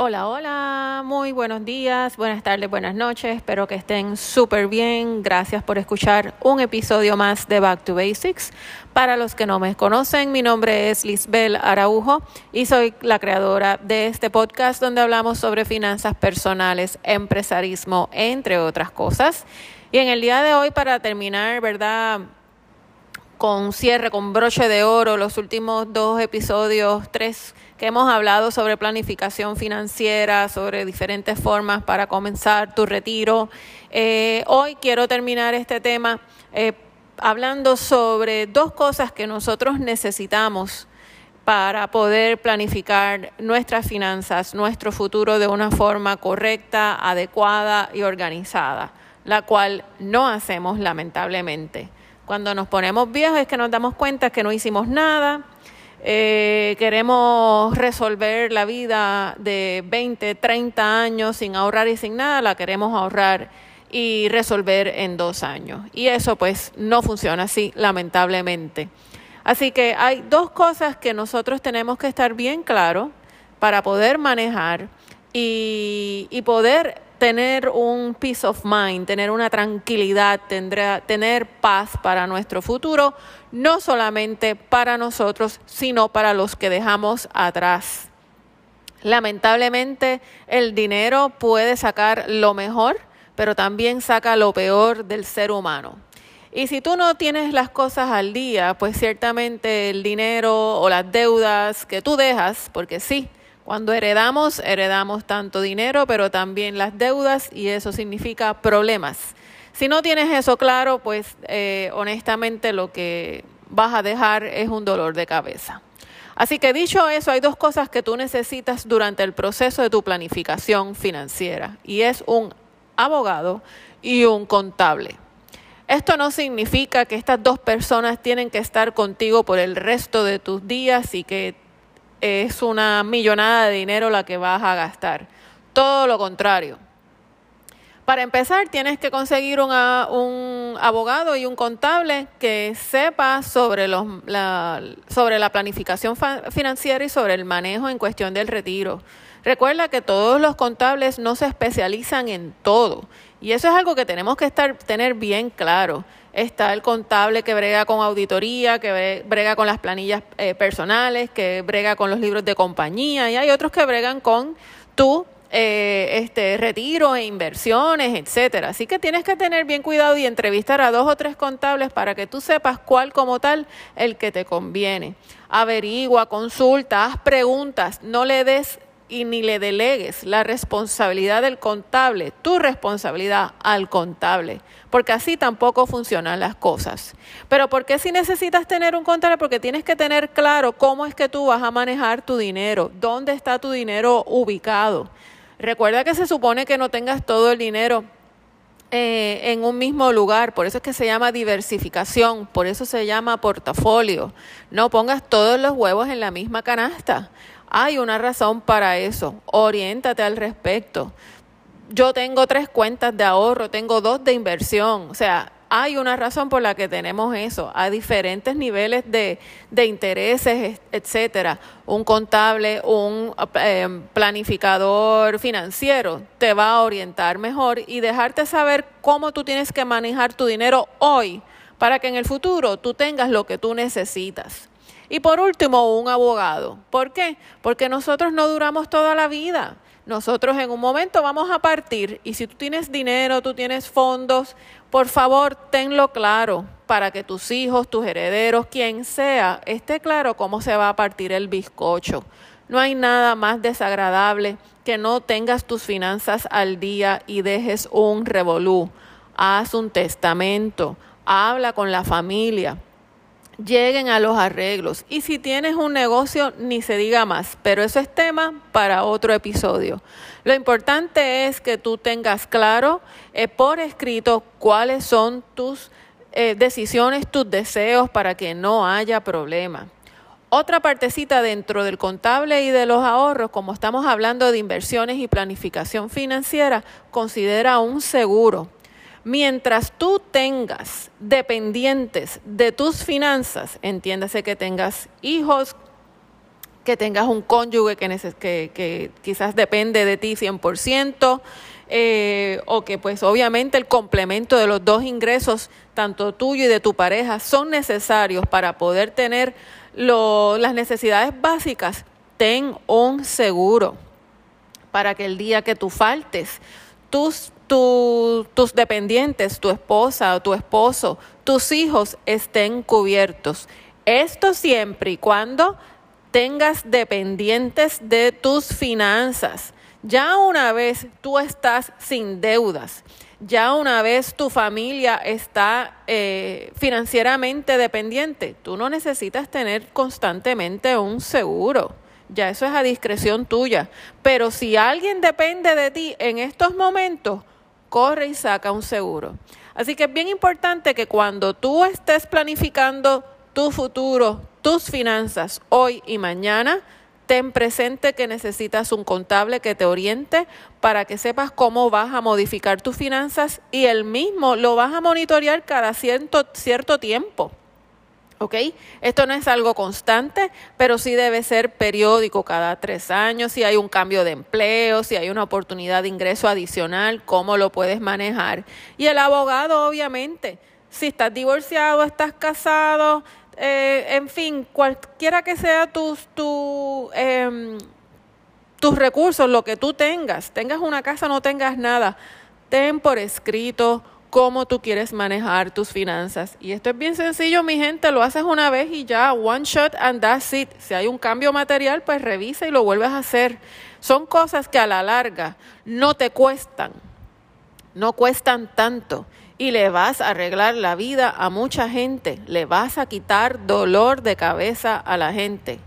Hola, hola, muy buenos días, buenas tardes, buenas noches, espero que estén súper bien. Gracias por escuchar un episodio más de Back to Basics. Para los que no me conocen, mi nombre es Lisbel Araujo y soy la creadora de este podcast donde hablamos sobre finanzas personales, empresarismo, entre otras cosas. Y en el día de hoy, para terminar, ¿verdad? Con cierre, con broche de oro, los últimos dos episodios, tres que hemos hablado sobre planificación financiera, sobre diferentes formas para comenzar tu retiro. Eh, hoy quiero terminar este tema eh, hablando sobre dos cosas que nosotros necesitamos para poder planificar nuestras finanzas, nuestro futuro de una forma correcta, adecuada y organizada, la cual no hacemos lamentablemente. Cuando nos ponemos viejos es que nos damos cuenta que no hicimos nada, eh, queremos resolver la vida de 20, 30 años sin ahorrar y sin nada, la queremos ahorrar y resolver en dos años. Y eso pues no funciona así, lamentablemente. Así que hay dos cosas que nosotros tenemos que estar bien claros para poder manejar y, y poder tener un peace of mind, tener una tranquilidad, tener paz para nuestro futuro, no solamente para nosotros, sino para los que dejamos atrás. Lamentablemente, el dinero puede sacar lo mejor, pero también saca lo peor del ser humano. Y si tú no tienes las cosas al día, pues ciertamente el dinero o las deudas que tú dejas, porque sí, cuando heredamos, heredamos tanto dinero, pero también las deudas y eso significa problemas. Si no tienes eso claro, pues eh, honestamente lo que vas a dejar es un dolor de cabeza. Así que dicho eso, hay dos cosas que tú necesitas durante el proceso de tu planificación financiera y es un abogado y un contable. Esto no significa que estas dos personas tienen que estar contigo por el resto de tus días y que es una millonada de dinero la que vas a gastar. Todo lo contrario. Para empezar, tienes que conseguir un abogado y un contable que sepa sobre, los, la, sobre la planificación financiera y sobre el manejo en cuestión del retiro. Recuerda que todos los contables no se especializan en todo y eso es algo que tenemos que estar, tener bien claro. Está el contable que brega con auditoría, que brega con las planillas eh, personales, que brega con los libros de compañía y hay otros que bregan con tu eh, este retiro e inversiones, etcétera. Así que tienes que tener bien cuidado y entrevistar a dos o tres contables para que tú sepas cuál como tal el que te conviene. Averigua, consulta, haz preguntas, no le des y ni le delegues la responsabilidad del contable, tu responsabilidad al contable, porque así tampoco funcionan las cosas. Pero ¿por qué si necesitas tener un contable? Porque tienes que tener claro cómo es que tú vas a manejar tu dinero, dónde está tu dinero ubicado. Recuerda que se supone que no tengas todo el dinero eh, en un mismo lugar, por eso es que se llama diversificación, por eso se llama portafolio. No pongas todos los huevos en la misma canasta. Hay una razón para eso. Oriéntate al respecto. Yo tengo tres cuentas de ahorro, tengo dos de inversión. O sea, hay una razón por la que tenemos eso, a diferentes niveles de, de intereses, etcétera. Un contable, un em, planificador financiero te va a orientar mejor y dejarte saber cómo tú tienes que manejar tu dinero hoy para que en el futuro tú tengas lo que tú necesitas. Y por último, un abogado. ¿Por qué? Porque nosotros no duramos toda la vida. Nosotros en un momento vamos a partir y si tú tienes dinero, tú tienes fondos, por favor, tenlo claro para que tus hijos, tus herederos, quien sea, esté claro cómo se va a partir el bizcocho. No hay nada más desagradable que no tengas tus finanzas al día y dejes un revolú. Haz un testamento, habla con la familia, lleguen a los arreglos. Y si tienes un negocio, ni se diga más, pero eso es tema para otro episodio. Lo importante es que tú tengas claro eh, por escrito cuáles son tus eh, decisiones, tus deseos para que no haya problema. Otra partecita dentro del contable y de los ahorros, como estamos hablando de inversiones y planificación financiera, considera un seguro. Mientras tú tengas dependientes de tus finanzas, entiéndase que tengas hijos que tengas un cónyuge que, quizás depende de ti 100%, eh, o que pues obviamente el complemento de los dos ingresos, tanto tuyo y de tu pareja, son necesarios para poder tener las necesidades básicas, ten un seguro para que el día que tú faltes, tus, tus dependientes, tu esposa o tu esposo, tus hijos estén cubiertos. Esto siempre y cuando tengas dependientes de tus finanzas. Ya una vez tú estás sin deudas, ya una vez tu familia está eh, financieramente dependiente, tú no necesitas tener constantemente un seguro. Ya eso es a discreción tuya. Pero si alguien depende de ti en estos momentos, corre y saca un seguro. Así que es bien importante que cuando tú estés planificando tu futuro, tus finanzas hoy y mañana, ten presente que necesitas un contable que te oriente para que sepas cómo vas a modificar tus finanzas y el mismo lo vas a monitorear cada cierto, cierto tiempo. ¿Ok? Esto no es algo constante, pero sí debe ser periódico cada tres años, si hay un cambio de empleo, si hay una oportunidad de ingreso adicional, cómo lo puedes manejar. Y el abogado, obviamente, si estás divorciado, estás casado, eh, en fin, cualquiera que sea tus, tu, em, tus recursos, lo que tú tengas, tengas una casa, no tengas nada, ten por escrito cómo tú quieres manejar tus finanzas. Y esto es bien sencillo, mi gente, lo haces una vez y ya, one shot and that's it. Si hay un cambio material, pues revisa y lo vuelves a hacer. Son cosas que a la larga no te cuestan, no cuestan tanto y le vas a arreglar la vida a mucha gente, le vas a quitar dolor de cabeza a la gente.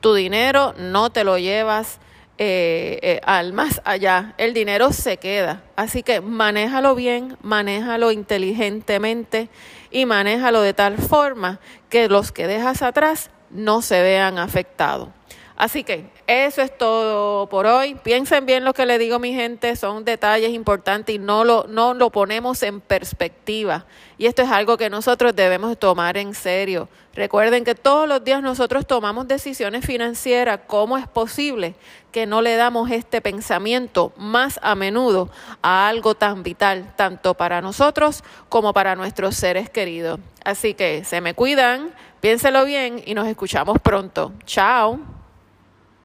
Tu dinero no te lo llevas eh, eh, al más allá, el dinero se queda. Así que manéjalo bien, manéjalo inteligentemente y manéjalo de tal forma que los que dejas atrás no se vean afectados. Así que eso es todo por hoy. Piensen bien lo que le digo, mi gente, son detalles importantes y no lo, no lo ponemos en perspectiva. Y esto es algo que nosotros debemos tomar en serio. Recuerden que todos los días nosotros tomamos decisiones financieras. ¿Cómo es posible que no le damos este pensamiento más a menudo a algo tan vital, tanto para nosotros como para nuestros seres queridos? Así que se me cuidan, piénselo bien y nos escuchamos pronto. Chao.